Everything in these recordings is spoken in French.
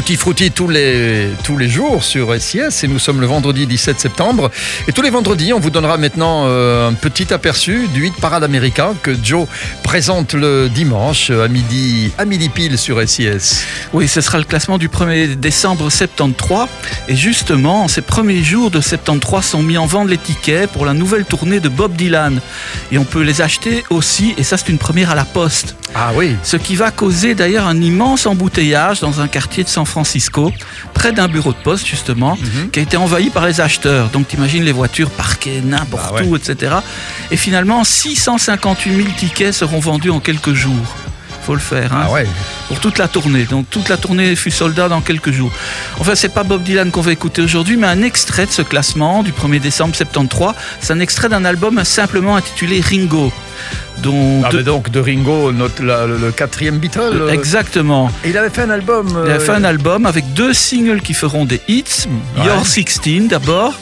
Tutti Frutti tous les, tous les jours sur SIS et nous sommes le vendredi 17 septembre. Et tous les vendredis, on vous donnera maintenant euh, un petit aperçu du hit parade américain que Joe présente le dimanche à midi, à midi pile sur SIS. Oui, ce sera le classement du 1er décembre 73. Et justement, ces premiers jours de 73 sont mis en vente les tickets pour la nouvelle tournée de Bob Dylan. Et on peut les acheter aussi, et ça c'est une première à la poste. Ah oui. Ce qui va causer d'ailleurs un immense embouteillage dans un quartier de San Francisco, près d'un bureau de poste justement, Mhm. qui a été envahi par les acheteurs. Donc t'imagines les voitures parquées n'importe Ah ouais. où, etc. Et finalement, 658 000 tickets seront vendus en quelques jours. Faut le faire. hein Ah ouais. Pour toute la tournée. Donc toute la tournée fut soldat dans quelques jours. Enfin, c'est pas Bob Dylan qu'on va écouter aujourd'hui, mais un extrait de ce classement du 1er décembre 73. C'est un extrait d'un album simplement intitulé Ringo. Dont Ah, mais donc de Ringo, notre, la- le, quatrième Beatle. euh, Exactement. Et il avait fait un album. Il a euh, fait un album avec deux singles qui feront des hits. Ouais. Your 16 d'abord,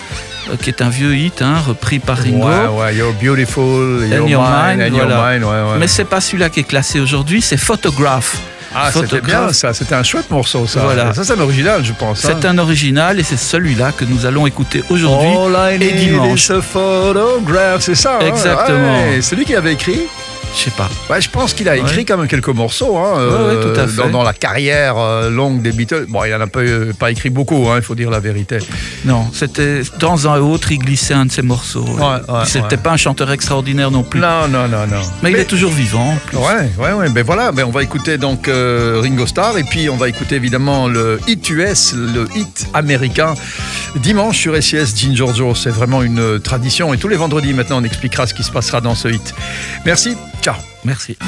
euh, qui est un vieux hit, hein, repris par Ringo. Ouais, ouais, You're Beautiful, You're Your Mine, Mind, and Your voilà. Mine, ouais. Mais c'est pas celui-là qui est classé aujourd'hui, c'est Photograph. Ah, c'était bien ça, c'était un chouette morceau ça. Voilà. Ça, c'est un original, je pense. hein. C'est un original et c'est celui-là que nous allons écouter aujourd'hui All I et need dimanche. is a photograph, c'est ça. hein? Exactement. Ouais, c'est lui qui avait écrit. Je sais pas. Ouais, je pense qu'il a écrit Ouais. quand même quelques morceaux. Hein, ouais, tout à fait. Dans, dans la carrière euh, longue des Beatles. Bon, il en a pas, euh, pas écrit beaucoup, hein, il faut dire la vérité. Non, c'était de temps en autre, il glissait un de ses morceaux. C'était pas un chanteur extraordinaire non plus. Non, non, non, non. Mais, il est toujours vivant. Ouais, ouais, ouais. Ben voilà, ben on va écouter donc euh, Ringo Starr et puis on va écouter évidemment le hit US, le hit américain. Dimanche sur SIS Gene Giorgio, c'est vraiment une euh, tradition et tous les vendredis maintenant on expliquera ce qui se passera dans ce hit. Merci, Merci.